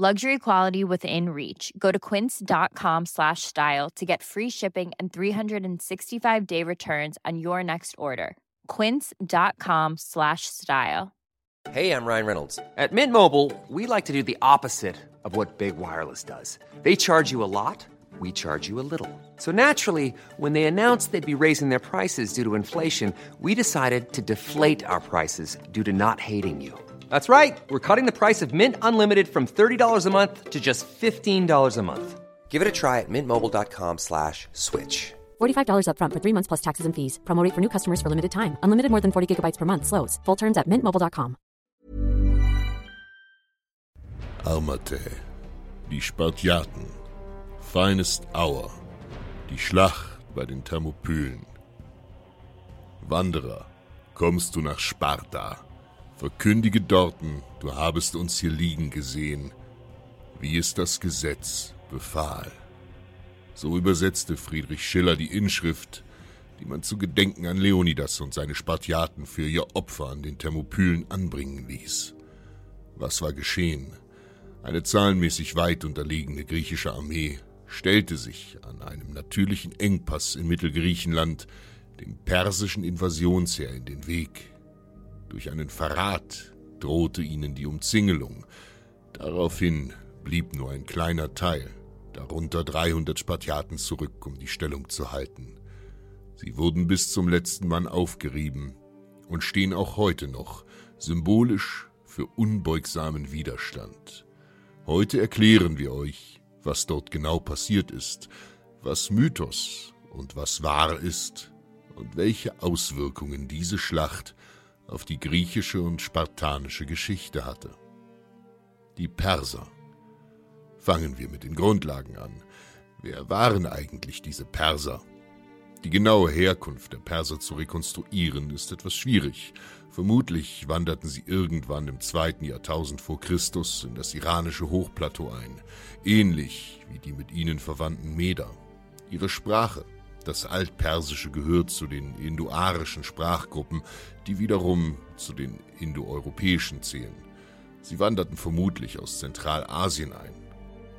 Luxury quality within reach. Go to quince.com slash style to get free shipping and 365 day returns on your next order. Quince.com slash style. Hey, I'm Ryan Reynolds. At Mint Mobile, we like to do the opposite of what Big Wireless does. They charge you a lot, we charge you a little. So naturally, when they announced they'd be raising their prices due to inflation, we decided to deflate our prices due to not hating you. That's right. We're cutting the price of Mint Unlimited from $30 a month to just $15 a month. Give it a try at mintmobile.com slash switch. $45 upfront for three months plus taxes and fees. Promote for new customers for limited time. Unlimited more than 40 gigabytes per month. Slows. Full terms at mintmobile.com. Armate, die Spartiaten, Feinest Auer, die Schlacht bei den Thermopylen. Wanderer, kommst du nach Sparta? Verkündige dorten, du habest uns hier liegen gesehen, wie es das Gesetz befahl. So übersetzte Friedrich Schiller die Inschrift, die man zu Gedenken an Leonidas und seine Spartiaten für ihr Opfer an den Thermopylen anbringen ließ. Was war geschehen? Eine zahlenmäßig weit unterlegene griechische Armee stellte sich an einem natürlichen Engpass in Mittelgriechenland dem persischen Invasionsheer in den Weg. Durch einen Verrat drohte ihnen die Umzingelung. Daraufhin blieb nur ein kleiner Teil, darunter 300 Spartiaten zurück, um die Stellung zu halten. Sie wurden bis zum letzten Mann aufgerieben und stehen auch heute noch symbolisch für unbeugsamen Widerstand. Heute erklären wir euch, was dort genau passiert ist, was Mythos und was wahr ist und welche Auswirkungen diese Schlacht auf die griechische und spartanische Geschichte hatte. Die Perser. Fangen wir mit den Grundlagen an. Wer waren eigentlich diese Perser? Die genaue Herkunft der Perser zu rekonstruieren ist etwas schwierig. Vermutlich wanderten sie irgendwann im zweiten Jahrtausend vor Christus in das iranische Hochplateau ein, ähnlich wie die mit ihnen verwandten Meder. Ihre Sprache, das Altpersische, gehört zu den indoarischen Sprachgruppen, die wiederum zu den indoeuropäischen zählen. Sie wanderten vermutlich aus Zentralasien ein.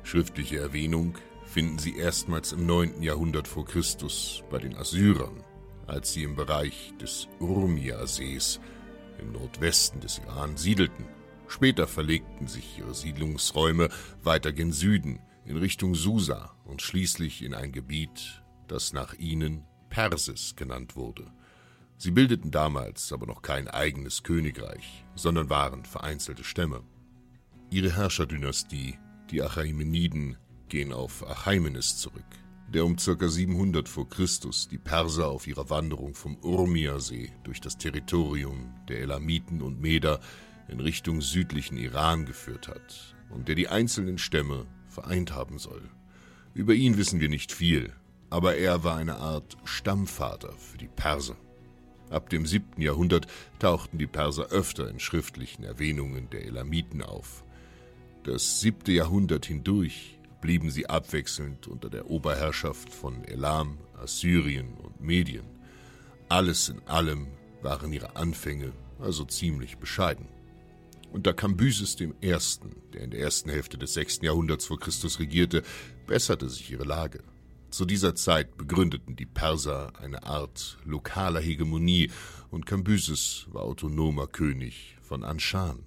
Schriftliche Erwähnung finden sie erstmals im 9. Jahrhundert vor Christus bei den Assyrern, als sie im Bereich des Urmia-Sees im Nordwesten des Iran siedelten. Später verlegten sich ihre Siedlungsräume weiter gen Süden, in Richtung Susa und schließlich in ein Gebiet, das nach ihnen Persis genannt wurde. Sie bildeten damals aber noch kein eigenes Königreich, sondern waren vereinzelte Stämme. Ihre Herrscherdynastie, die Achaimeniden, gehen auf Achaimenes zurück, der um ca. 700 vor Christus die Perser auf ihrer Wanderung vom Urmia-See durch das Territorium der Elamiten und Meder in Richtung südlichen Iran geführt hat und der die einzelnen Stämme vereint haben soll. Über ihn wissen wir nicht viel, aber er war eine Art Stammvater für die Perser. Ab dem siebten Jahrhundert tauchten die Perser öfter in schriftlichen Erwähnungen der Elamiten auf. Das siebte Jahrhundert hindurch blieben sie abwechselnd unter der Oberherrschaft von Elam, Assyrien und Medien. Alles in allem waren ihre Anfänge also ziemlich bescheiden. Unter Kambyses I., der in der ersten Hälfte des sechsten Jahrhunderts vor Christus regierte, besserte sich ihre Lage. Zu dieser Zeit begründeten die Perser eine Art lokaler Hegemonie und Kambyses war autonomer König von Anshan,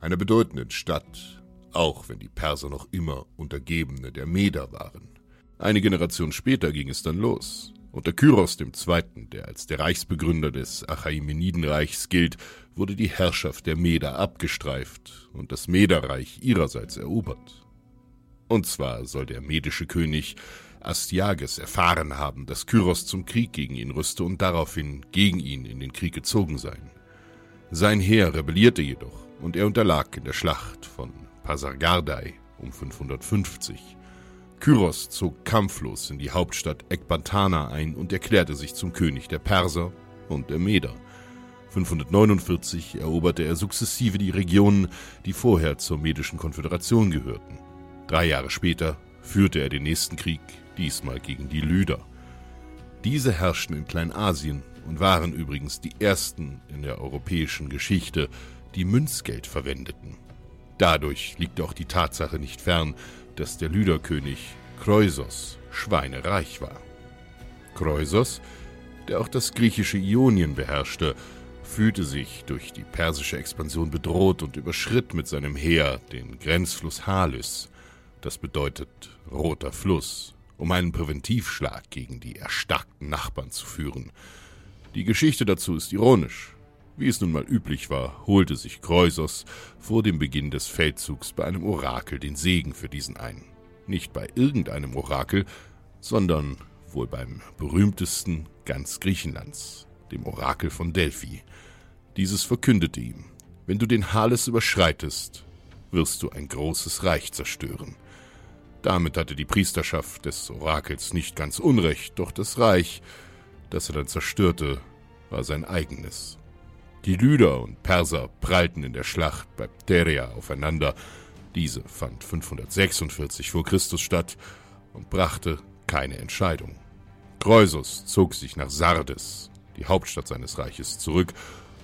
einer bedeutenden Stadt, auch wenn die Perser noch immer Untergebene der Meder waren. Eine Generation später ging es dann los Unter Kyros II., der als der Reichsbegründer des Achaemenidenreichs gilt, wurde die Herrschaft der Meder abgestreift und das Mederreich ihrerseits erobert. Und zwar soll der medische König Astyages erfahren haben, dass Kyros zum Krieg gegen ihn rüste und daraufhin gegen ihn in den Krieg gezogen sein. Sein Heer rebellierte jedoch und er unterlag in der Schlacht von Pasargardai um 550. Kyros zog kampflos in die Hauptstadt Ekbatana ein und erklärte sich zum König der Perser und der Meder. 549 eroberte er sukzessive die Regionen, die vorher zur Medischen Konföderation gehörten. Drei Jahre später führte er den nächsten Krieg, diesmal gegen die Lyder. Diese herrschten in Kleinasien und waren übrigens die ersten in der europäischen Geschichte, die Münzgeld verwendeten. Dadurch liegt auch die Tatsache nicht fern, dass der Lyderkönig Kreusos schweinereich war. Kreusos, der auch das griechische Ionien beherrschte, fühlte sich durch die persische Expansion bedroht und überschritt mit seinem Heer den Grenzfluss Halys, das bedeutet roter Fluss, um einen Präventivschlag gegen die erstarkten Nachbarn zu führen. Die Geschichte dazu ist ironisch. Wie es nun mal üblich war, holte sich Kreusos vor dem Beginn des Feldzugs bei einem Orakel den Segen für diesen ein. Nicht bei irgendeinem Orakel, sondern wohl beim berühmtesten ganz Griechenlands, dem Orakel von Delphi. Dieses verkündete ihm, wenn du den Hales überschreitest, wirst du ein großes Reich zerstören. Damit hatte die Priesterschaft des Orakels nicht ganz Unrecht, doch das Reich, das er dann zerstörte, war sein eigenes. Die Lyder und Perser prallten in der Schlacht bei Pteria aufeinander. Diese fand 546 vor Christus statt und brachte keine Entscheidung. Kreusus zog sich nach Sardes, die Hauptstadt seines Reiches, zurück,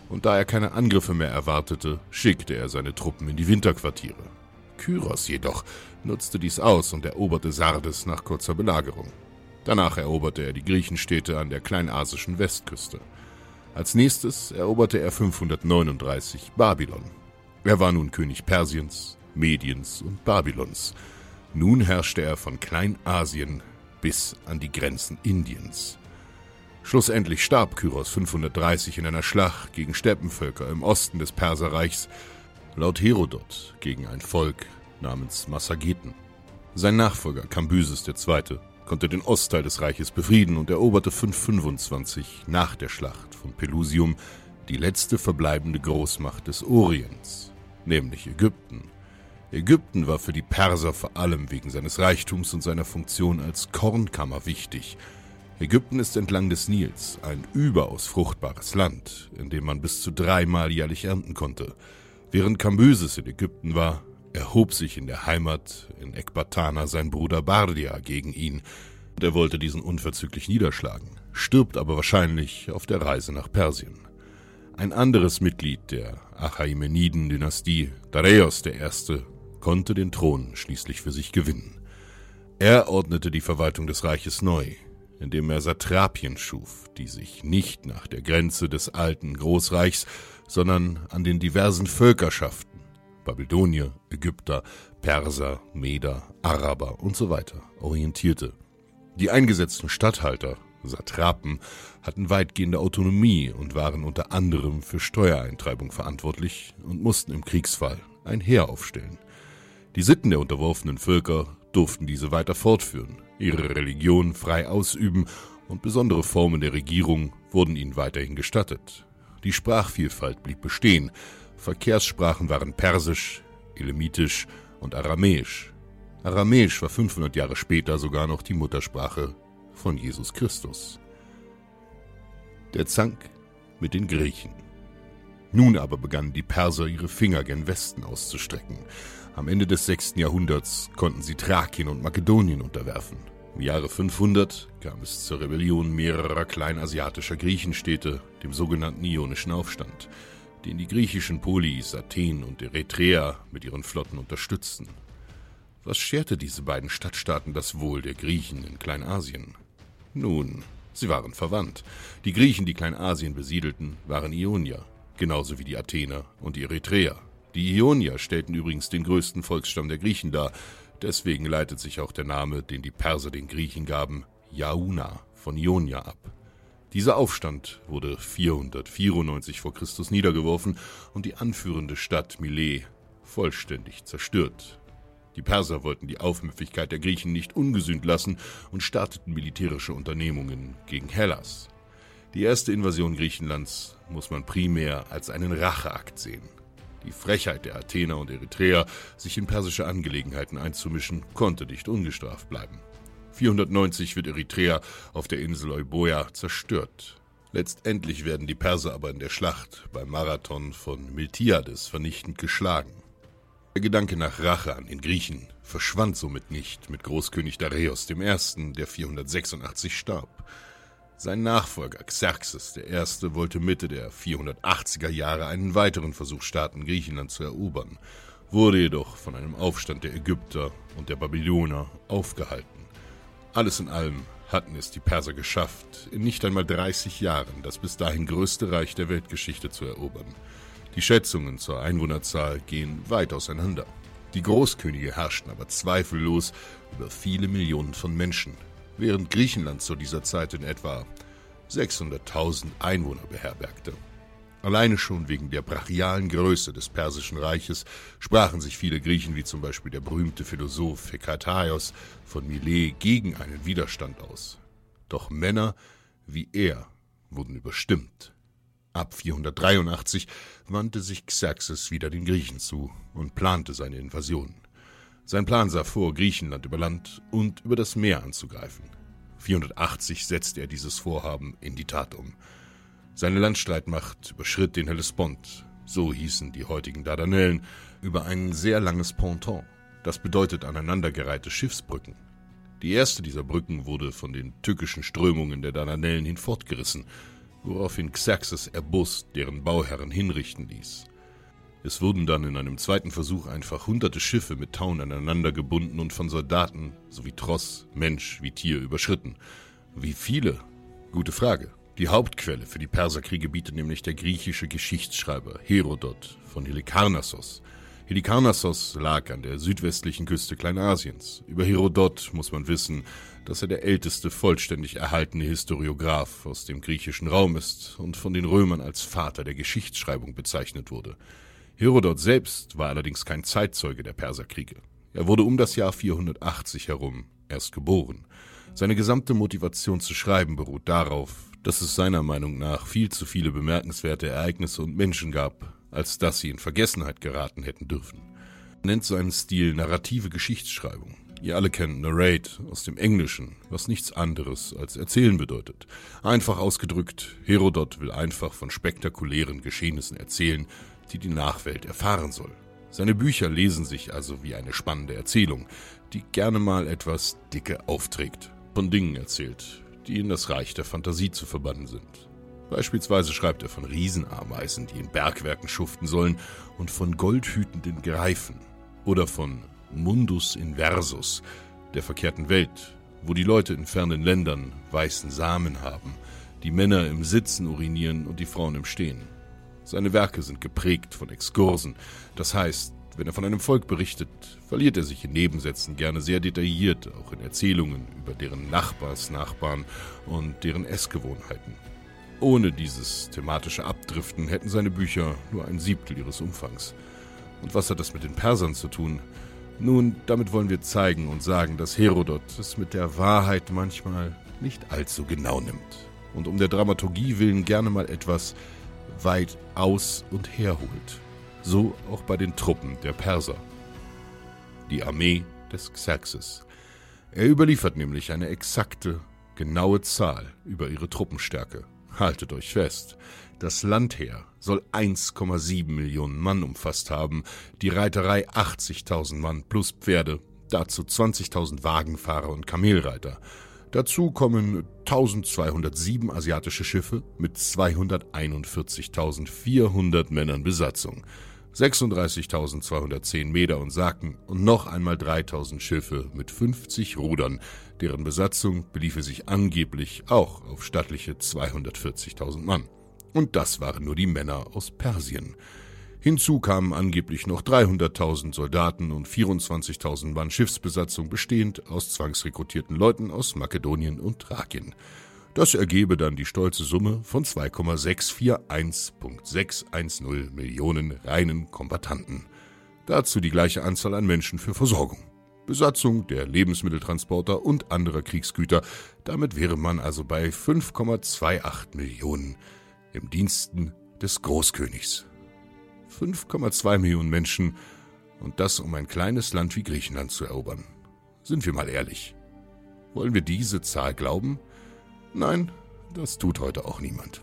und da er keine Angriffe mehr erwartete, schickte er seine Truppen in die Winterquartiere. Kyros jedoch nutzte dies aus und eroberte Sardes nach kurzer Belagerung. Danach eroberte er die Griechenstädte an der kleinasischen Westküste. Als nächstes eroberte er 539 Babylon. Er war nun König Persiens, Mediens und Babylons. Nun herrschte er von Kleinasien bis an die Grenzen Indiens. Schlussendlich starb Kyros 530 in einer Schlacht gegen Steppenvölker im Osten des Perserreichs, laut Herodot gegen ein Volk namens Massageten. Sein Nachfolger Kambyses II konnte den Ostteil des Reiches befrieden und eroberte 525 nach der Schlacht von Pelusium die letzte verbleibende Großmacht des Orients, nämlich Ägypten. Ägypten war für die Perser vor allem wegen seines Reichtums und seiner Funktion als Kornkammer wichtig. Ägypten ist entlang des Nils ein überaus fruchtbares Land, in dem man bis zu dreimal jährlich ernten konnte. Während Kambyses in Ägypten war, erhob sich in der Heimat in Ekbatana sein Bruder Bardia gegen ihn, und er wollte diesen unverzüglich niederschlagen, stirbt aber wahrscheinlich auf der Reise nach Persien. Ein anderes Mitglied der Achaemeniden-Dynastie, Dareios I., konnte den Thron schließlich für sich gewinnen. Er ordnete die Verwaltung des Reiches neu, indem er Satrapien schuf, die sich nicht nach der Grenze des alten Großreichs, sondern an den diversen Völkerschaften Babylonier, Ägypter, Perser, Meder, Araber und so weiter orientierte. Die eingesetzten Statthalter, Satrapen, hatten weitgehende Autonomie und waren unter anderem für Steuereintreibung verantwortlich und mussten im Kriegsfall ein Heer aufstellen. Die Sitten der unterworfenen Völker durften diese weiter fortführen, ihre Religion frei ausüben und besondere Formen der Regierung wurden ihnen weiterhin gestattet. Die Sprachvielfalt blieb bestehen, Verkehrssprachen waren Persisch, Elamitisch und Aramäisch. Aramäisch war 500 Jahre später sogar noch die Muttersprache von Jesus Christus. Der Zank mit den Griechen. Nun aber begannen die Perser ihre Finger gen Westen auszustrecken. Am Ende des 6. Jahrhunderts konnten sie Thrakien und Makedonien unterwerfen. Im Jahre 500 kam es zur Rebellion mehrerer kleinasiatischer Griechenstädte, dem sogenannten Ionischen Aufstand den die griechischen Polis Athen und Eretria mit ihren Flotten unterstützten. Was scherte diese beiden Stadtstaaten das Wohl der Griechen in Kleinasien? Nun, sie waren verwandt. Die Griechen, die Kleinasien besiedelten, waren Ionier, genauso wie die Athener und die Eretreer. Die Ionier stellten übrigens den größten Volksstamm der Griechen dar, deswegen leitet sich auch der Name, den die Perser den Griechen gaben, Jauna von Ionia ab. Dieser Aufstand wurde 494 vor Christus niedergeworfen und die anführende Stadt Milet vollständig zerstört. Die Perser wollten die Aufmüpfigkeit der Griechen nicht ungesühnt lassen und starteten militärische Unternehmungen gegen Hellas. Die erste Invasion Griechenlands muss man primär als einen Racheakt sehen. Die Frechheit der Athener und Eritreer, sich in persische Angelegenheiten einzumischen, konnte nicht ungestraft bleiben. 490 wird Eritrea auf der Insel Euboea zerstört. Letztendlich werden die Perser aber in der Schlacht beim Marathon von Miltiades vernichtend geschlagen. Der Gedanke nach Rache an den Griechen verschwand somit nicht mit Großkönig Dareios I., der 486 starb. Sein Nachfolger Xerxes I. wollte Mitte der 480er Jahre einen weiteren Versuch starten, Griechenland zu erobern, wurde jedoch von einem Aufstand der Ägypter und der Babylonier aufgehalten. Alles in allem hatten es die Perser geschafft, in nicht einmal 30 Jahren das bis dahin größte Reich der Weltgeschichte zu erobern. Die Schätzungen zur Einwohnerzahl gehen weit auseinander. Die Großkönige herrschten aber zweifellos über viele Millionen von Menschen, während Griechenland zu dieser Zeit in etwa 600.000 Einwohner beherbergte. Alleine schon wegen der brachialen Größe des Persischen Reiches sprachen sich viele Griechen, wie zum Beispiel der berühmte Philosoph Hekataios von Milet, gegen einen Widerstand aus. Doch Männer wie er wurden überstimmt. Ab 483 wandte sich Xerxes wieder den Griechen zu und plante seine Invasion. Sein Plan sah vor, Griechenland über Land und über das Meer anzugreifen. 480 setzte er dieses Vorhaben in die Tat um. Seine Landstreitmacht überschritt den Hellespont, so hießen die heutigen Dardanellen, über ein sehr langes Ponton. Das bedeutet aneinandergereihte Schiffsbrücken. Die erste dieser Brücken wurde von den tückischen Strömungen der Dardanellen hinfortgerissen, woraufhin Xerxes erbust deren Bauherren hinrichten ließ. Es wurden dann in einem zweiten Versuch einfach hunderte Schiffe mit Tauen aneinander gebunden und von Soldaten sowie Tross, Mensch wie Tier überschritten. Wie viele? Gute Frage. Die Hauptquelle für die Perserkriege bietet nämlich der griechische Geschichtsschreiber Herodot von Helikarnassos. Helikarnassos lag an der südwestlichen Küste Kleinasiens. Über Herodot muss man wissen, dass er der älteste vollständig erhaltene Historiograph aus dem griechischen Raum ist und von den Römern als Vater der Geschichtsschreibung bezeichnet wurde. Herodot selbst war allerdings kein Zeitzeuge der Perserkriege. Er wurde um das Jahr 480 herum erst geboren. Seine gesamte Motivation zu schreiben beruht darauf, dass es seiner Meinung nach viel zu viele bemerkenswerte Ereignisse und Menschen gab, als dass sie in Vergessenheit geraten hätten dürfen. Er nennt seinen Stil narrative Geschichtsschreibung. Ihr alle kennt Narrate aus dem Englischen, was nichts anderes als erzählen bedeutet. Einfach ausgedrückt, Herodot will einfach von spektakulären Geschehnissen erzählen, die die Nachwelt erfahren soll. Seine Bücher lesen sich also wie eine spannende Erzählung, die gerne mal etwas dicke aufträgt, von Dingen erzählt, die in das Reich der Fantasie zu verbannen sind. Beispielsweise schreibt er von Riesenameisen, die in Bergwerken schuften sollen, und von goldhütenden Greifen oder von Mundus Inversus, der verkehrten Welt, wo die Leute in fernen Ländern weißen Samen haben, die Männer im Sitzen urinieren und die Frauen im Stehen. Seine Werke sind geprägt von Exkursen, das heißt, wenn er von einem Volk berichtet, verliert er sich in Nebensätzen gerne sehr detailliert, auch in Erzählungen über deren Nachbarsnachbarn und deren Essgewohnheiten. Ohne dieses thematische Abdriften hätten seine Bücher nur ein Siebtel ihres Umfangs. Und was hat das mit den Persern zu tun? Nun, damit wollen wir zeigen und sagen, dass Herodot es mit der Wahrheit manchmal nicht allzu genau nimmt und um der Dramaturgie willen gerne mal etwas weit aus und herholt. So auch bei den Truppen der Perser. Die Armee des Xerxes. Er überliefert nämlich eine exakte, genaue Zahl über ihre Truppenstärke. Haltet euch fest. Das Landheer soll 1,7 Millionen Mann umfasst haben, die Reiterei 80.000 Mann plus Pferde, dazu 20.000 Wagenfahrer und Kamelreiter. Dazu kommen 1207 asiatische Schiffe mit 241.400 Männern Besatzung, 36.210 Meter und Saken und noch einmal 3000 Schiffe mit 50 Rudern, deren Besatzung beliefe sich angeblich auch auf stattliche 240.000 Mann. Und das waren nur die Männer aus Persien. Hinzu kamen angeblich noch 300.000 Soldaten und 24.000 Mann Schiffsbesatzung bestehend aus zwangsrekrutierten Leuten aus Makedonien und Thrakien. Das ergebe dann die stolze Summe von 2,641.610 Millionen reinen Kombatanten. Dazu die gleiche Anzahl an Menschen für Versorgung. Besatzung der Lebensmitteltransporter und anderer Kriegsgüter. Damit wäre man also bei 5,28 Millionen im Diensten des Großkönigs. 5,2 Millionen Menschen und das um ein kleines Land wie Griechenland zu erobern. Sind wir mal ehrlich. Wollen wir diese Zahl glauben? Nein, das tut heute auch niemand.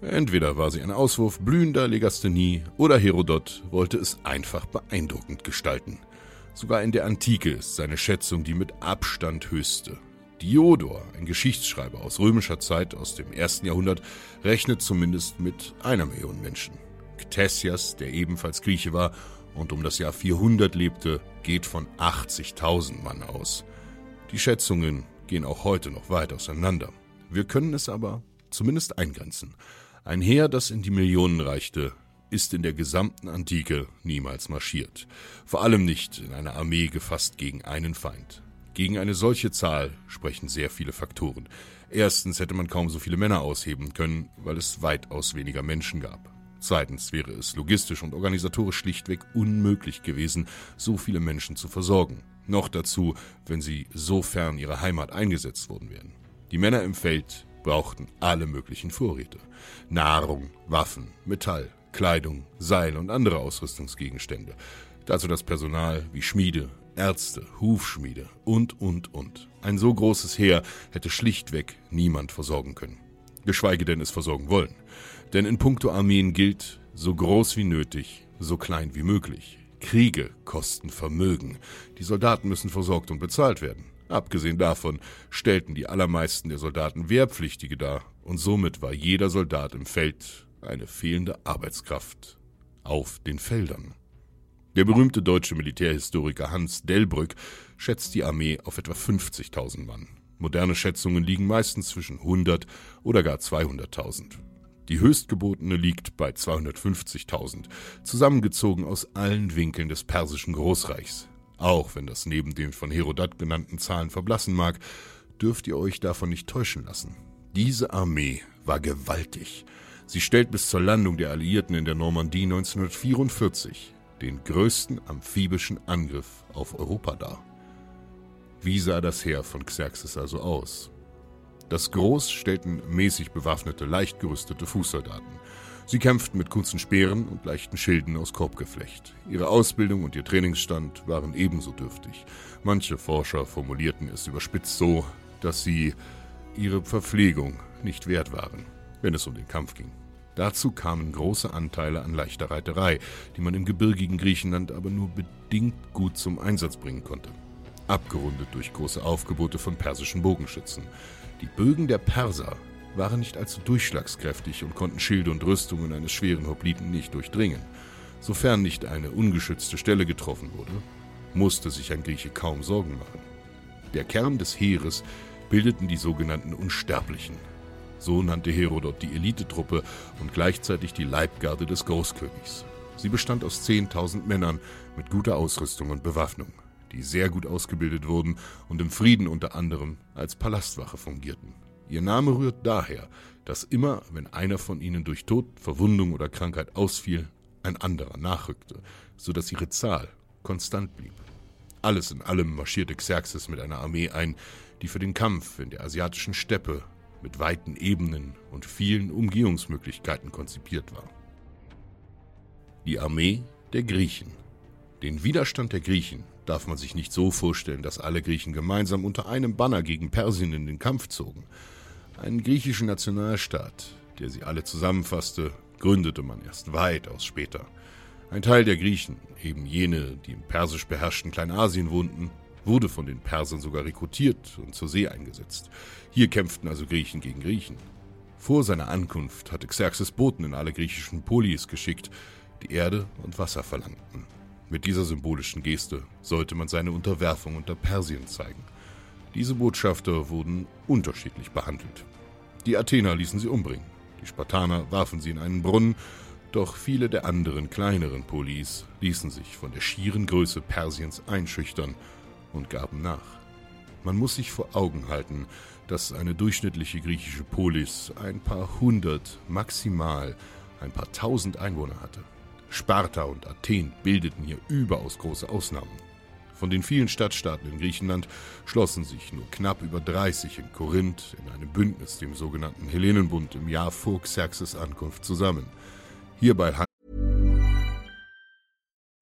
Entweder war sie ein Auswurf blühender Legasthenie oder Herodot wollte es einfach beeindruckend gestalten. Sogar in der Antike ist seine Schätzung die mit Abstand höchste. Diodor, ein Geschichtsschreiber aus römischer Zeit aus dem ersten Jahrhundert, rechnet zumindest mit einer Million Menschen. Ctesias, der ebenfalls Grieche war und um das Jahr 400 lebte, geht von 80.000 Mann aus. Die Schätzungen gehen auch heute noch weit auseinander. Wir können es aber zumindest eingrenzen. Ein Heer, das in die Millionen reichte, ist in der gesamten Antike niemals marschiert. Vor allem nicht in einer Armee gefasst gegen einen Feind. Gegen eine solche Zahl sprechen sehr viele Faktoren. Erstens hätte man kaum so viele Männer ausheben können, weil es weitaus weniger Menschen gab. Zweitens wäre es logistisch und organisatorisch schlichtweg unmöglich gewesen, so viele Menschen zu versorgen. Noch dazu, wenn sie so fern ihrer Heimat eingesetzt worden wären. Die Männer im Feld brauchten alle möglichen Vorräte. Nahrung, Waffen, Metall, Kleidung, Seil und andere Ausrüstungsgegenstände. Dazu das Personal wie Schmiede, Ärzte, Hufschmiede und, und, und. Ein so großes Heer hätte schlichtweg niemand versorgen können. Geschweige denn es versorgen wollen. Denn in puncto Armeen gilt, so groß wie nötig, so klein wie möglich. Kriege kosten Vermögen. Die Soldaten müssen versorgt und bezahlt werden. Abgesehen davon stellten die allermeisten der Soldaten Wehrpflichtige dar, und somit war jeder Soldat im Feld eine fehlende Arbeitskraft auf den Feldern. Der berühmte deutsche Militärhistoriker Hans Delbrück schätzt die Armee auf etwa 50.000 Mann. Moderne Schätzungen liegen meistens zwischen 100 oder gar 200.000. Die höchstgebotene liegt bei 250.000, zusammengezogen aus allen Winkeln des persischen Großreichs. Auch wenn das neben den von Herodot genannten Zahlen verblassen mag, dürft ihr euch davon nicht täuschen lassen. Diese Armee war gewaltig. Sie stellt bis zur Landung der Alliierten in der Normandie 1944 den größten amphibischen Angriff auf Europa dar. Wie sah das Heer von Xerxes also aus? Das Groß stellten mäßig bewaffnete, leicht gerüstete Fußsoldaten. Sie kämpften mit kurzen Speeren und leichten Schilden aus Korbgeflecht. Ihre Ausbildung und ihr Trainingsstand waren ebenso dürftig. Manche Forscher formulierten es überspitzt so, dass sie ihre Verpflegung nicht wert waren, wenn es um den Kampf ging. Dazu kamen große Anteile an leichter Reiterei, die man im gebirgigen Griechenland aber nur bedingt gut zum Einsatz bringen konnte. Abgerundet durch große Aufgebote von persischen Bogenschützen. Die Bögen der Perser waren nicht allzu durchschlagskräftig und konnten Schilde und Rüstungen eines schweren Hopliten nicht durchdringen. Sofern nicht eine ungeschützte Stelle getroffen wurde, musste sich ein Grieche kaum Sorgen machen. Der Kern des Heeres bildeten die sogenannten Unsterblichen. So nannte Herodot die Elitetruppe und gleichzeitig die Leibgarde des Großkönigs. Sie bestand aus 10.000 Männern mit guter Ausrüstung und Bewaffnung die sehr gut ausgebildet wurden und im Frieden unter anderem als Palastwache fungierten. Ihr Name rührt daher, dass immer, wenn einer von ihnen durch Tod, Verwundung oder Krankheit ausfiel, ein anderer nachrückte, so dass ihre Zahl konstant blieb. Alles in allem marschierte Xerxes mit einer Armee ein, die für den Kampf in der asiatischen Steppe mit weiten Ebenen und vielen Umgehungsmöglichkeiten konzipiert war. Die Armee der Griechen. Den Widerstand der Griechen darf man sich nicht so vorstellen, dass alle Griechen gemeinsam unter einem Banner gegen Persien in den Kampf zogen. Einen griechischen Nationalstaat, der sie alle zusammenfasste, gründete man erst weitaus später. Ein Teil der Griechen, eben jene, die im persisch beherrschten Kleinasien wohnten, wurde von den Persern sogar rekrutiert und zur See eingesetzt. Hier kämpften also Griechen gegen Griechen. Vor seiner Ankunft hatte Xerxes Boten in alle griechischen Polis geschickt, die Erde und Wasser verlangten. Mit dieser symbolischen Geste sollte man seine Unterwerfung unter Persien zeigen. Diese Botschafter wurden unterschiedlich behandelt. Die Athener ließen sie umbringen, die Spartaner warfen sie in einen Brunnen, doch viele der anderen kleineren Polis ließen sich von der schieren Größe Persiens einschüchtern und gaben nach. Man muss sich vor Augen halten, dass eine durchschnittliche griechische Polis ein paar hundert, maximal ein paar tausend Einwohner hatte. Sparta und Athen bildeten hier überaus große Ausnahmen. Von den vielen Stadtstaaten in Griechenland schlossen sich nur knapp über 30 in Korinth in einem Bündnis, dem sogenannten Hellenenbund, im Jahr vor Xerxes Ankunft zusammen. Hierbei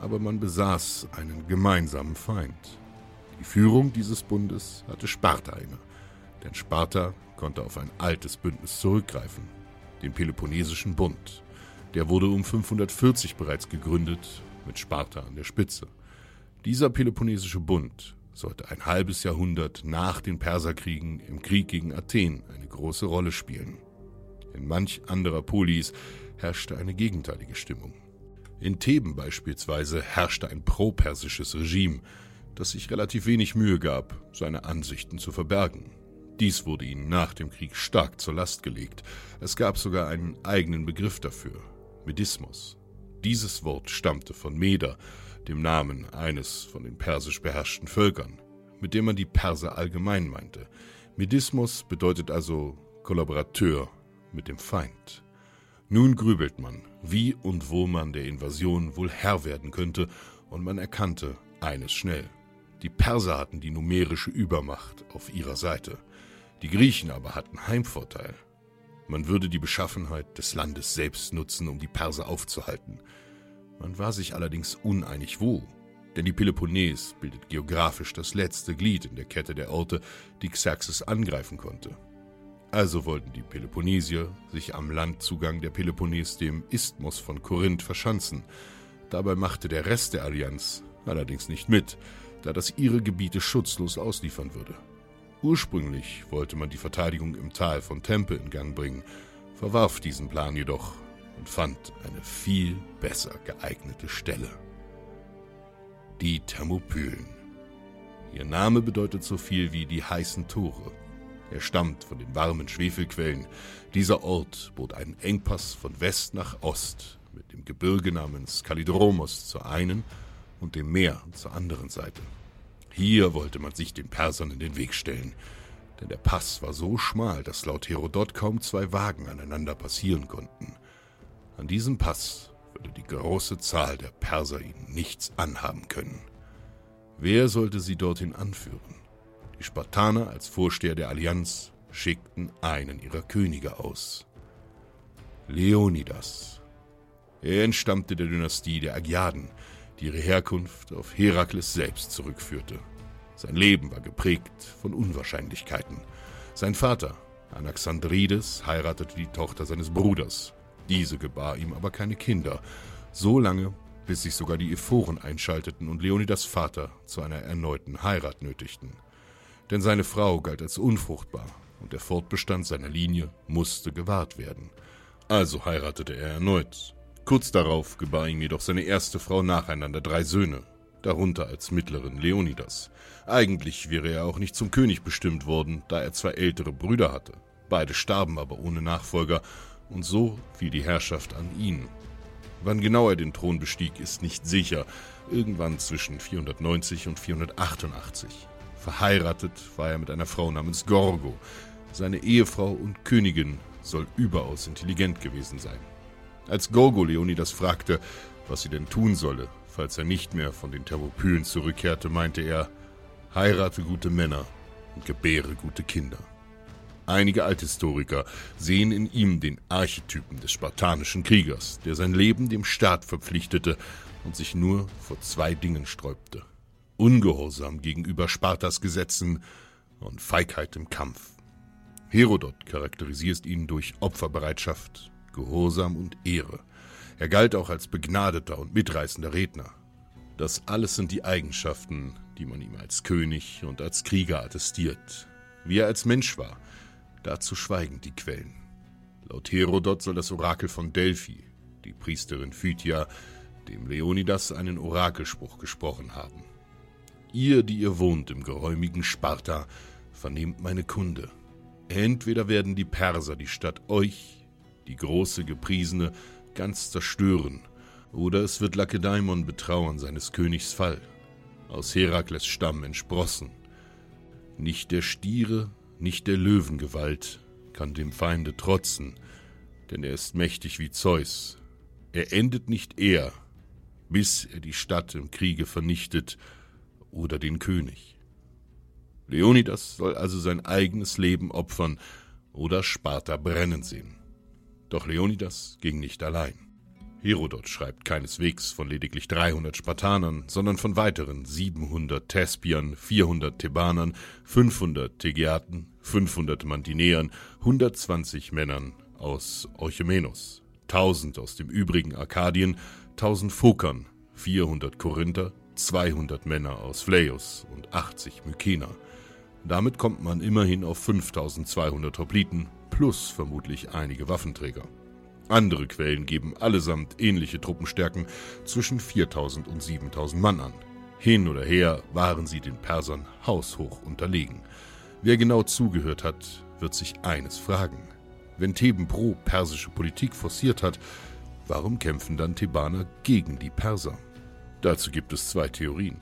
aber man besaß einen gemeinsamen Feind. Die Führung dieses Bundes hatte Sparta inne, denn Sparta konnte auf ein altes Bündnis zurückgreifen, den Peloponnesischen Bund. Der wurde um 540 bereits gegründet, mit Sparta an der Spitze. Dieser Peloponnesische Bund sollte ein halbes Jahrhundert nach den Perserkriegen im Krieg gegen Athen eine große Rolle spielen. In manch anderer Polis herrschte eine gegenteilige Stimmung. In Theben beispielsweise herrschte ein pro-persisches Regime, das sich relativ wenig Mühe gab, seine Ansichten zu verbergen. Dies wurde ihnen nach dem Krieg stark zur Last gelegt. Es gab sogar einen eigenen Begriff dafür, Medismus. Dieses Wort stammte von Meder, dem Namen eines von den persisch beherrschten Völkern, mit dem man die Perser allgemein meinte. Medismus bedeutet also Kollaborateur mit dem Feind. Nun grübelt man, wie und wo man der Invasion wohl Herr werden könnte, und man erkannte eines schnell. Die Perser hatten die numerische Übermacht auf ihrer Seite, die Griechen aber hatten Heimvorteil. Man würde die Beschaffenheit des Landes selbst nutzen, um die Perser aufzuhalten. Man war sich allerdings uneinig wo, denn die Peloponnes bildet geografisch das letzte Glied in der Kette der Orte, die Xerxes angreifen konnte. Also wollten die Peloponnesier sich am Landzugang der Peloponnes dem Isthmus von Korinth verschanzen. Dabei machte der Rest der Allianz allerdings nicht mit, da das ihre Gebiete schutzlos ausliefern würde. Ursprünglich wollte man die Verteidigung im Tal von Tempe in Gang bringen, verwarf diesen Plan jedoch und fand eine viel besser geeignete Stelle. Die Thermopylen. Ihr Name bedeutet so viel wie die heißen Tore. Er stammt von den warmen Schwefelquellen. Dieser Ort bot einen Engpass von West nach Ost mit dem Gebirge namens Kalidromos zur einen und dem Meer zur anderen Seite. Hier wollte man sich den Persern in den Weg stellen, denn der Pass war so schmal, dass laut Herodot kaum zwei Wagen aneinander passieren konnten. An diesem Pass würde die große Zahl der Perser ihnen nichts anhaben können. Wer sollte sie dorthin anführen? Die Spartaner als Vorsteher der Allianz schickten einen ihrer Könige aus. Leonidas. Er entstammte der Dynastie der Agiaden, die ihre Herkunft auf Herakles selbst zurückführte. Sein Leben war geprägt von Unwahrscheinlichkeiten. Sein Vater, Anaxandrides, heiratete die Tochter seines Bruders. Diese gebar ihm aber keine Kinder, so lange, bis sich sogar die Ephoren einschalteten und Leonidas Vater zu einer erneuten Heirat nötigten. Denn seine Frau galt als unfruchtbar und der Fortbestand seiner Linie musste gewahrt werden. Also heiratete er erneut. Kurz darauf gebar ihm jedoch seine erste Frau nacheinander drei Söhne, darunter als mittleren Leonidas. Eigentlich wäre er auch nicht zum König bestimmt worden, da er zwei ältere Brüder hatte. Beide starben aber ohne Nachfolger, und so fiel die Herrschaft an ihn. Wann genau er den Thron bestieg, ist nicht sicher, irgendwann zwischen 490 und 488. Verheiratet war er mit einer Frau namens Gorgo. Seine Ehefrau und Königin soll überaus intelligent gewesen sein. Als Gorgo Leonidas fragte, was sie denn tun solle, falls er nicht mehr von den Thermopylen zurückkehrte, meinte er, heirate gute Männer und gebäre gute Kinder. Einige Althistoriker sehen in ihm den Archetypen des spartanischen Kriegers, der sein Leben dem Staat verpflichtete und sich nur vor zwei Dingen sträubte. Ungehorsam gegenüber Spartas Gesetzen und Feigheit im Kampf. Herodot charakterisiert ihn durch Opferbereitschaft, Gehorsam und Ehre. Er galt auch als begnadeter und mitreißender Redner. Das alles sind die Eigenschaften, die man ihm als König und als Krieger attestiert. Wie er als Mensch war, dazu schweigen die Quellen. Laut Herodot soll das Orakel von Delphi, die Priesterin Phytia, dem Leonidas einen Orakelspruch gesprochen haben. Ihr, die ihr wohnt im geräumigen Sparta, vernehmt meine Kunde. Entweder werden die Perser die Stadt euch, die große Gepriesene, ganz zerstören, oder es wird Lakedaimon betrauern seines Königs Fall, aus Herakles Stamm entsprossen. Nicht der Stiere, nicht der Löwengewalt kann dem Feinde trotzen, denn er ist mächtig wie Zeus. Er endet nicht er, bis er die Stadt im Kriege vernichtet oder den König. Leonidas soll also sein eigenes Leben opfern oder Sparta brennen sehen. Doch Leonidas ging nicht allein. Herodot schreibt keineswegs von lediglich 300 Spartanern, sondern von weiteren 700 Thespiern, 400 Thebanern, 500 Tegeaten, 500 Mantineern, 120 Männern aus Euchemenos, 1000 aus dem übrigen Arkadien, 1000 Phokern, 400 Korinther, 200 Männer aus Phleius und 80 Mykener. Damit kommt man immerhin auf 5200 Hopliten plus vermutlich einige Waffenträger. Andere Quellen geben allesamt ähnliche Truppenstärken zwischen 4000 und 7000 Mann an. Hin oder her waren sie den Persern haushoch unterlegen. Wer genau zugehört hat, wird sich eines fragen. Wenn Theben pro persische Politik forciert hat, warum kämpfen dann Thebaner gegen die Perser? Dazu gibt es zwei Theorien.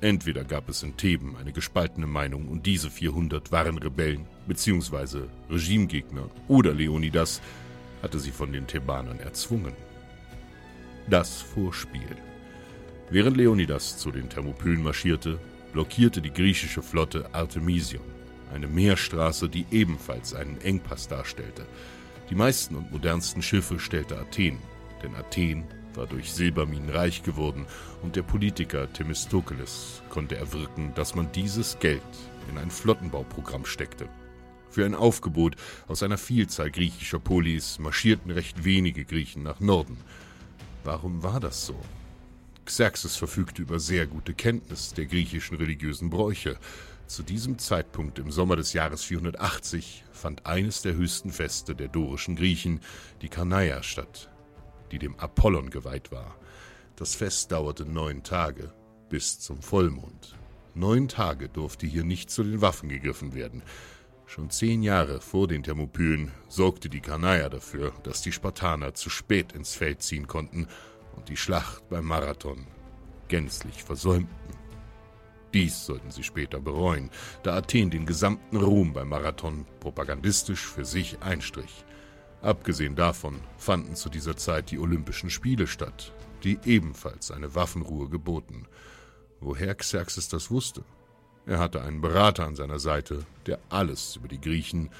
Entweder gab es in Theben eine gespaltene Meinung und diese 400 waren Rebellen bzw. Regimegegner, oder Leonidas hatte sie von den Thebanern erzwungen. Das Vorspiel. Während Leonidas zu den Thermopylen marschierte, blockierte die griechische Flotte Artemision, eine Meerstraße, die ebenfalls einen Engpass darstellte. Die meisten und modernsten Schiffe stellte Athen, denn Athen war durch Silberminen reich geworden und der Politiker Themistokeles konnte erwirken, dass man dieses Geld in ein Flottenbauprogramm steckte. Für ein Aufgebot aus einer Vielzahl griechischer Polis marschierten recht wenige Griechen nach Norden. Warum war das so? Xerxes verfügte über sehr gute Kenntnis der griechischen religiösen Bräuche. Zu diesem Zeitpunkt im Sommer des Jahres 480 fand eines der höchsten Feste der dorischen Griechen, die Karnaia, statt, die dem Apollon geweiht war. Das Fest dauerte neun Tage, bis zum Vollmond. Neun Tage durfte hier nicht zu den Waffen gegriffen werden. Schon zehn Jahre vor den Thermopylen sorgte die Karnaia dafür, dass die Spartaner zu spät ins Feld ziehen konnten und die Schlacht beim Marathon gänzlich versäumten. Dies sollten sie später bereuen, da Athen den gesamten Ruhm beim Marathon propagandistisch für sich einstrich. Abgesehen davon fanden zu dieser Zeit die Olympischen Spiele statt, die ebenfalls eine Waffenruhe geboten. Woher Xerxes das wusste? Er hatte einen Berater an seiner Seite, der alles über die Griechen,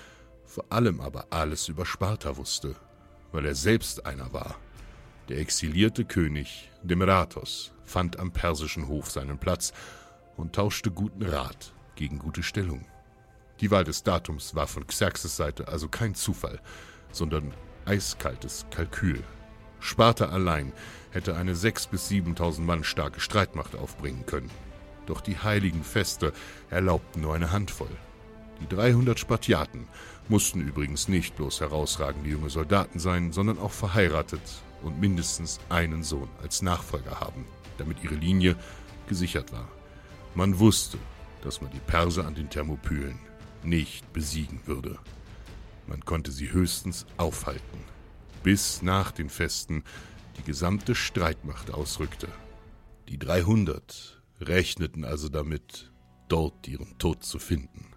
vor allem aber alles über Sparta wusste, weil er selbst einer war. Der exilierte König Demeratos fand am persischen Hof seinen Platz und tauschte guten Rat gegen gute Stellung. Die Wahl des Datums war von Xerxes Seite also kein Zufall sondern eiskaltes Kalkül. Sparta allein hätte eine 6.000 bis 7.000 Mann starke Streitmacht aufbringen können. Doch die heiligen Feste erlaubten nur eine Handvoll. Die 300 Spartiaten mussten übrigens nicht bloß herausragende junge Soldaten sein, sondern auch verheiratet und mindestens einen Sohn als Nachfolger haben, damit ihre Linie gesichert war. Man wusste, dass man die Perser an den Thermopylen nicht besiegen würde. Man konnte sie höchstens aufhalten, bis nach den Festen die gesamte Streitmacht ausrückte. Die 300 rechneten also damit, dort ihren Tod zu finden.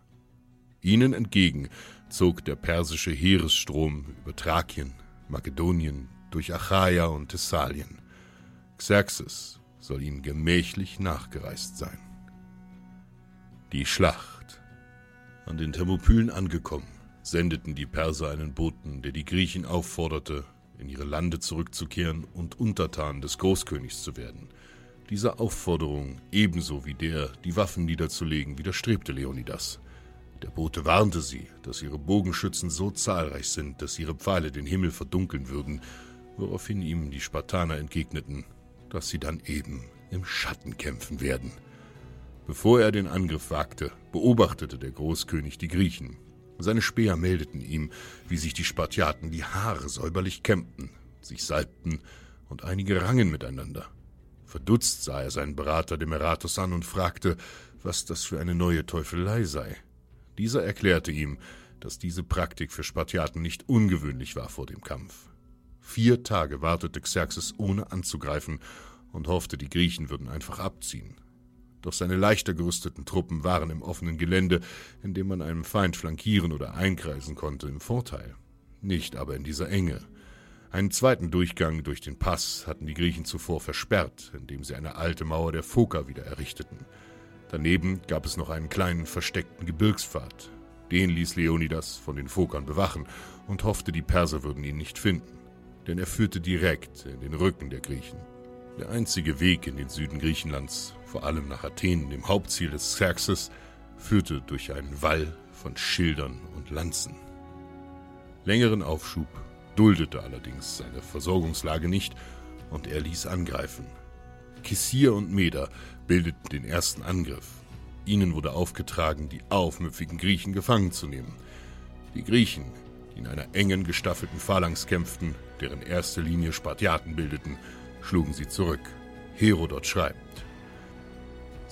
Ihnen entgegen zog der persische Heeresstrom über Thrakien, Makedonien, durch Achaia und Thessalien. Xerxes soll ihnen gemächlich nachgereist sein. Die Schlacht. An den Thermopylen angekommen, sendeten die Perser einen Boten, der die Griechen aufforderte, in ihre Lande zurückzukehren und Untertan des Großkönigs zu werden. Dieser Aufforderung, ebenso wie der, die Waffen niederzulegen, widerstrebte Leonidas. Der Bote warnte sie, dass ihre Bogenschützen so zahlreich sind, dass ihre Pfeile den Himmel verdunkeln würden, woraufhin ihm die Spartaner entgegneten, dass sie dann eben im Schatten kämpfen werden. Bevor er den Angriff wagte, beobachtete der Großkönig die Griechen. Seine Speer meldeten ihm, wie sich die Spartiaten die Haare säuberlich kämmten, sich salbten und einige rangen miteinander. Verdutzt sah er seinen Berater Demeratus an und fragte, was das für eine neue Teufelei sei. Dieser erklärte ihm, dass diese Praktik für Spartiaten nicht ungewöhnlich war vor dem Kampf. Vier Tage wartete Xerxes ohne anzugreifen und hoffte, die Griechen würden einfach abziehen. Doch seine leichter gerüsteten Truppen waren im offenen Gelände, in dem man einem Feind flankieren oder einkreisen konnte, im Vorteil. Nicht aber in dieser Enge. Einen zweiten Durchgang durch den Pass hatten die Griechen zuvor versperrt, indem sie eine alte Mauer der Phoka wieder errichteten. Daneben gab es noch einen kleinen versteckten Gebirgspfad. Den ließ Leonidas von den Phokern bewachen und hoffte, die Perser würden ihn nicht finden, denn er führte direkt in den Rücken der Griechen. Der einzige Weg in den Süden Griechenlands, vor allem nach Athen, dem Hauptziel des Xerxes, führte durch einen Wall von Schildern und Lanzen. Längeren Aufschub duldete allerdings seine Versorgungslage nicht und er ließ angreifen. Kissir und Meda bildeten den ersten Angriff. Ihnen wurde aufgetragen, die aufmüpfigen Griechen gefangen zu nehmen. Die Griechen, die in einer engen gestaffelten Phalanx kämpften, deren erste Linie Spartiaten bildeten, schlugen sie zurück. Herodot schreibt: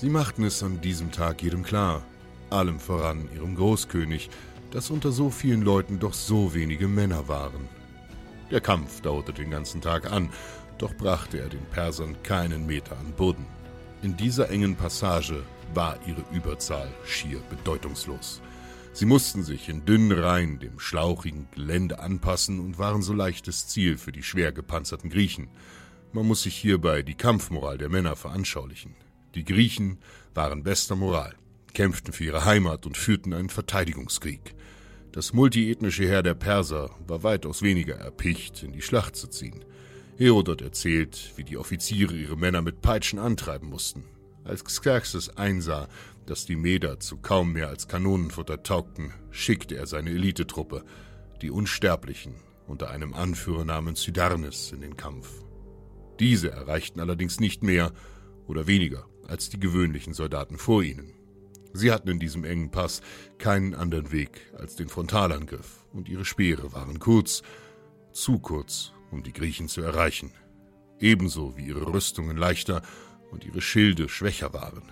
Sie machten es an diesem Tag jedem klar, allem voran ihrem Großkönig, dass unter so vielen Leuten doch so wenige Männer waren. Der Kampf dauerte den ganzen Tag an, doch brachte er den Persern keinen Meter an Boden. In dieser engen Passage war ihre Überzahl schier bedeutungslos. Sie mussten sich in dünnen Reihen dem schlauchigen Gelände anpassen und waren so leichtes Ziel für die schwer gepanzerten Griechen. Man muss sich hierbei die Kampfmoral der Männer veranschaulichen. Die Griechen waren bester Moral, kämpften für ihre Heimat und führten einen Verteidigungskrieg. Das multiethnische Heer der Perser war weitaus weniger erpicht, in die Schlacht zu ziehen. Herodot erzählt, wie die Offiziere ihre Männer mit Peitschen antreiben mussten. Als Xerxes einsah, dass die Meder zu kaum mehr als Kanonenfutter taugten, schickte er seine Elitetruppe, die Unsterblichen, unter einem Anführer namens Hydarnes in den Kampf. Diese erreichten allerdings nicht mehr oder weniger als die gewöhnlichen Soldaten vor ihnen. Sie hatten in diesem engen Pass keinen anderen Weg als den Frontalangriff, und ihre Speere waren kurz, zu kurz, um die Griechen zu erreichen, ebenso wie ihre Rüstungen leichter und ihre Schilde schwächer waren.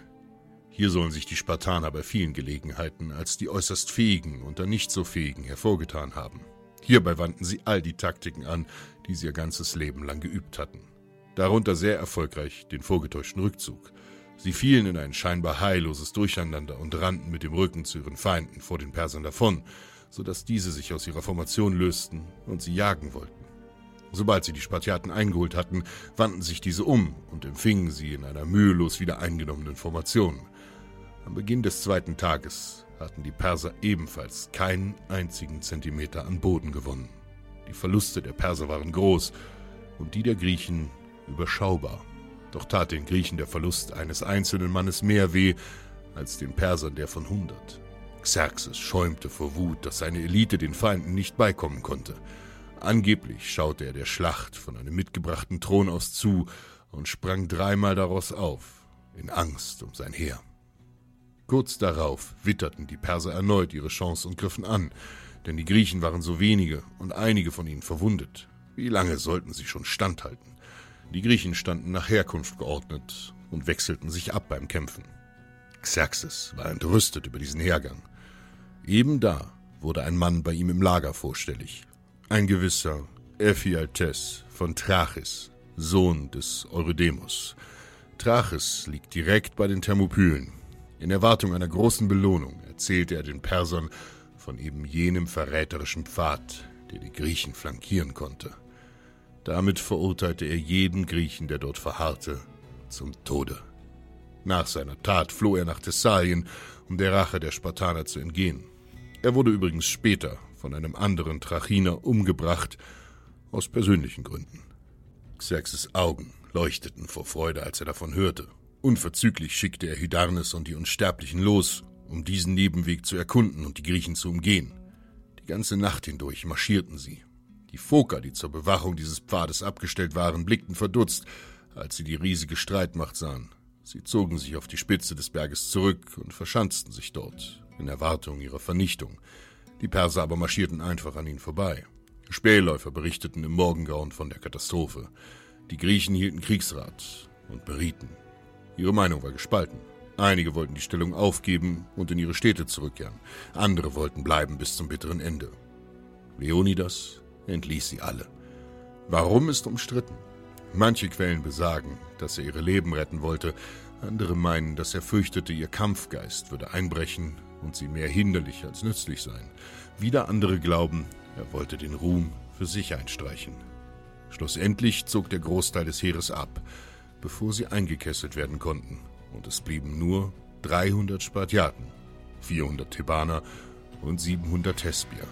Hier sollen sich die Spartaner bei vielen Gelegenheiten als die äußerst fähigen unter nicht so fähigen hervorgetan haben. Hierbei wandten sie all die Taktiken an, die sie ihr ganzes Leben lang geübt hatten darunter sehr erfolgreich den vorgetäuschten Rückzug. Sie fielen in ein scheinbar heilloses Durcheinander und rannten mit dem Rücken zu ihren Feinden vor den Persern davon, so dass diese sich aus ihrer Formation lösten und sie jagen wollten. Sobald sie die Spartiaten eingeholt hatten, wandten sich diese um und empfingen sie in einer mühelos wieder eingenommenen Formation. Am Beginn des zweiten Tages hatten die Perser ebenfalls keinen einzigen Zentimeter an Boden gewonnen. Die Verluste der Perser waren groß und die der Griechen überschaubar. Doch tat den Griechen der Verlust eines einzelnen Mannes mehr weh als den Persern der von hundert. Xerxes schäumte vor Wut, dass seine Elite den Feinden nicht beikommen konnte. Angeblich schaute er der Schlacht von einem mitgebrachten Thron aus zu und sprang dreimal daraus auf, in Angst um sein Heer. Kurz darauf witterten die Perser erneut ihre Chance und griffen an, denn die Griechen waren so wenige und einige von ihnen verwundet. Wie lange sollten sie schon standhalten? Die Griechen standen nach Herkunft geordnet und wechselten sich ab beim Kämpfen. Xerxes war entrüstet über diesen Hergang. Eben da wurde ein Mann bei ihm im Lager vorstellig. Ein gewisser Ephialtes von Trachis, Sohn des Eurydemos. Trachis liegt direkt bei den Thermopylen. In Erwartung einer großen Belohnung erzählte er den Persern von eben jenem verräterischen Pfad, der die Griechen flankieren konnte. Damit verurteilte er jeden Griechen, der dort verharrte, zum Tode. Nach seiner Tat floh er nach Thessalien, um der Rache der Spartaner zu entgehen. Er wurde übrigens später von einem anderen Trachiner umgebracht, aus persönlichen Gründen. Xerxes Augen leuchteten vor Freude, als er davon hörte. Unverzüglich schickte er Hydarnes und die Unsterblichen los, um diesen Nebenweg zu erkunden und die Griechen zu umgehen. Die ganze Nacht hindurch marschierten sie. Die Foker, die zur Bewachung dieses Pfades abgestellt waren, blickten verdutzt, als sie die riesige Streitmacht sahen. Sie zogen sich auf die Spitze des Berges zurück und verschanzten sich dort, in Erwartung ihrer Vernichtung. Die Perser aber marschierten einfach an ihnen vorbei. Spähläufer berichteten im Morgengrauen von der Katastrophe. Die Griechen hielten Kriegsrat und berieten. Ihre Meinung war gespalten. Einige wollten die Stellung aufgeben und in ihre Städte zurückkehren. Andere wollten bleiben bis zum bitteren Ende. Leonidas entließ sie alle. Warum ist umstritten? Manche Quellen besagen, dass er ihre Leben retten wollte, andere meinen, dass er fürchtete, ihr Kampfgeist würde einbrechen und sie mehr hinderlich als nützlich sein. Wieder andere glauben, er wollte den Ruhm für sich einstreichen. Schlussendlich zog der Großteil des Heeres ab, bevor sie eingekesselt werden konnten, und es blieben nur 300 Spartiaten, 400 Thebaner und 700 Thespier.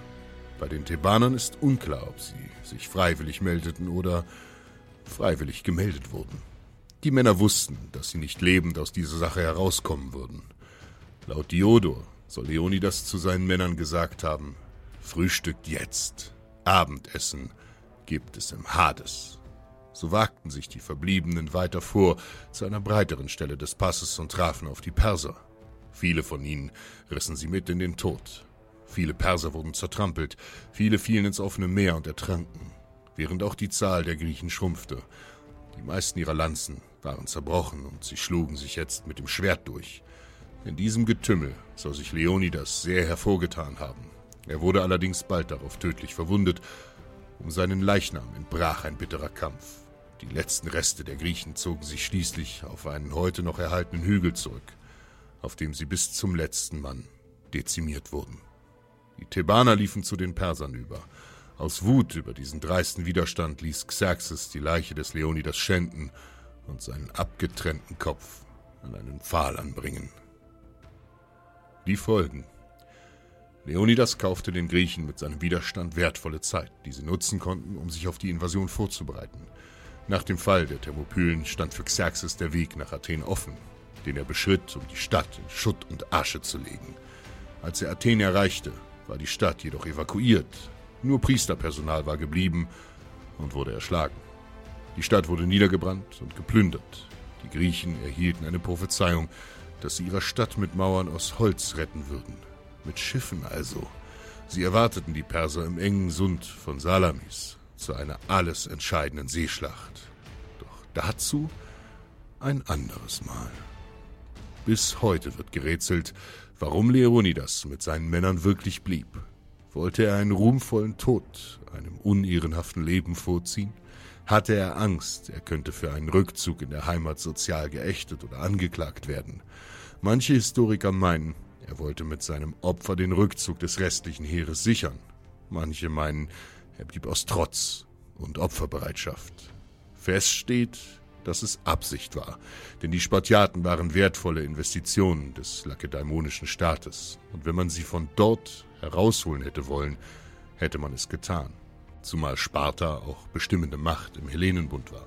Bei den Thebanern ist unklar, ob sie sich freiwillig meldeten oder freiwillig gemeldet wurden. Die Männer wussten, dass sie nicht lebend aus dieser Sache herauskommen würden. Laut Diodor soll Leonidas zu seinen Männern gesagt haben, Frühstückt jetzt, Abendessen gibt es im Hades. So wagten sich die Verbliebenen weiter vor zu einer breiteren Stelle des Passes und trafen auf die Perser. Viele von ihnen rissen sie mit in den Tod. Viele Perser wurden zertrampelt, viele fielen ins offene Meer und ertranken, während auch die Zahl der Griechen schrumpfte. Die meisten ihrer Lanzen waren zerbrochen und sie schlugen sich jetzt mit dem Schwert durch. In diesem Getümmel soll sich Leonidas sehr hervorgetan haben. Er wurde allerdings bald darauf tödlich verwundet. Um seinen Leichnam entbrach ein bitterer Kampf. Die letzten Reste der Griechen zogen sich schließlich auf einen heute noch erhaltenen Hügel zurück, auf dem sie bis zum letzten Mann dezimiert wurden. Die Thebaner liefen zu den Persern über. Aus Wut über diesen dreisten Widerstand ließ Xerxes die Leiche des Leonidas schänden und seinen abgetrennten Kopf an einen Pfahl anbringen. Die Folgen Leonidas kaufte den Griechen mit seinem Widerstand wertvolle Zeit, die sie nutzen konnten, um sich auf die Invasion vorzubereiten. Nach dem Fall der Thermopylen stand für Xerxes der Weg nach Athen offen, den er beschritt, um die Stadt in Schutt und Asche zu legen. Als er Athen erreichte, war die Stadt jedoch evakuiert. Nur Priesterpersonal war geblieben und wurde erschlagen. Die Stadt wurde niedergebrannt und geplündert. Die Griechen erhielten eine Prophezeiung, dass sie ihre Stadt mit Mauern aus Holz retten würden mit Schiffen also. Sie erwarteten die Perser im engen Sund von Salamis zu einer alles entscheidenden Seeschlacht. Doch dazu ein anderes Mal. Bis heute wird gerätselt, warum Leonidas mit seinen Männern wirklich blieb. Wollte er einen ruhmvollen Tod einem unehrenhaften Leben vorziehen? Hatte er Angst, er könnte für einen Rückzug in der Heimat sozial geächtet oder angeklagt werden? Manche Historiker meinen, er wollte mit seinem Opfer den Rückzug des restlichen Heeres sichern. Manche meinen, er blieb aus Trotz und Opferbereitschaft. Fest steht, dass es Absicht war, denn die Spartiaten waren wertvolle Investitionen des lakedaimonischen Staates, und wenn man sie von dort herausholen hätte wollen, hätte man es getan, zumal Sparta auch bestimmende Macht im Hellenenbund war.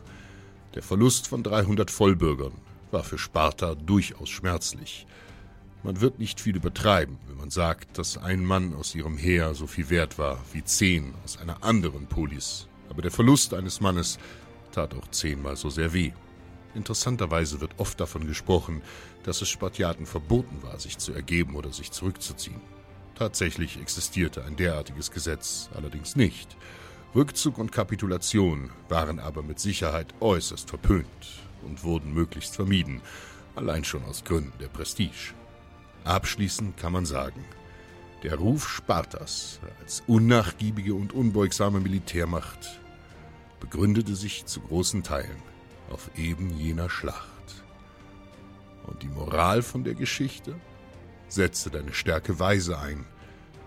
Der Verlust von 300 Vollbürgern war für Sparta durchaus schmerzlich, man wird nicht viel übertreiben, wenn man sagt, dass ein Mann aus ihrem Heer so viel wert war wie zehn aus einer anderen Polis. Aber der Verlust eines Mannes tat auch zehnmal so sehr weh. Interessanterweise wird oft davon gesprochen, dass es Spartiaten verboten war, sich zu ergeben oder sich zurückzuziehen. Tatsächlich existierte ein derartiges Gesetz allerdings nicht. Rückzug und Kapitulation waren aber mit Sicherheit äußerst verpönt und wurden möglichst vermieden, allein schon aus Gründen der Prestige. Abschließend kann man sagen, der Ruf Spartas als unnachgiebige und unbeugsame Militärmacht begründete sich zu großen Teilen auf eben jener Schlacht. Und die Moral von der Geschichte? Setze deine Stärke weise ein,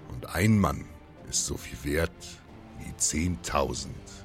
und ein Mann ist so viel wert wie zehntausend.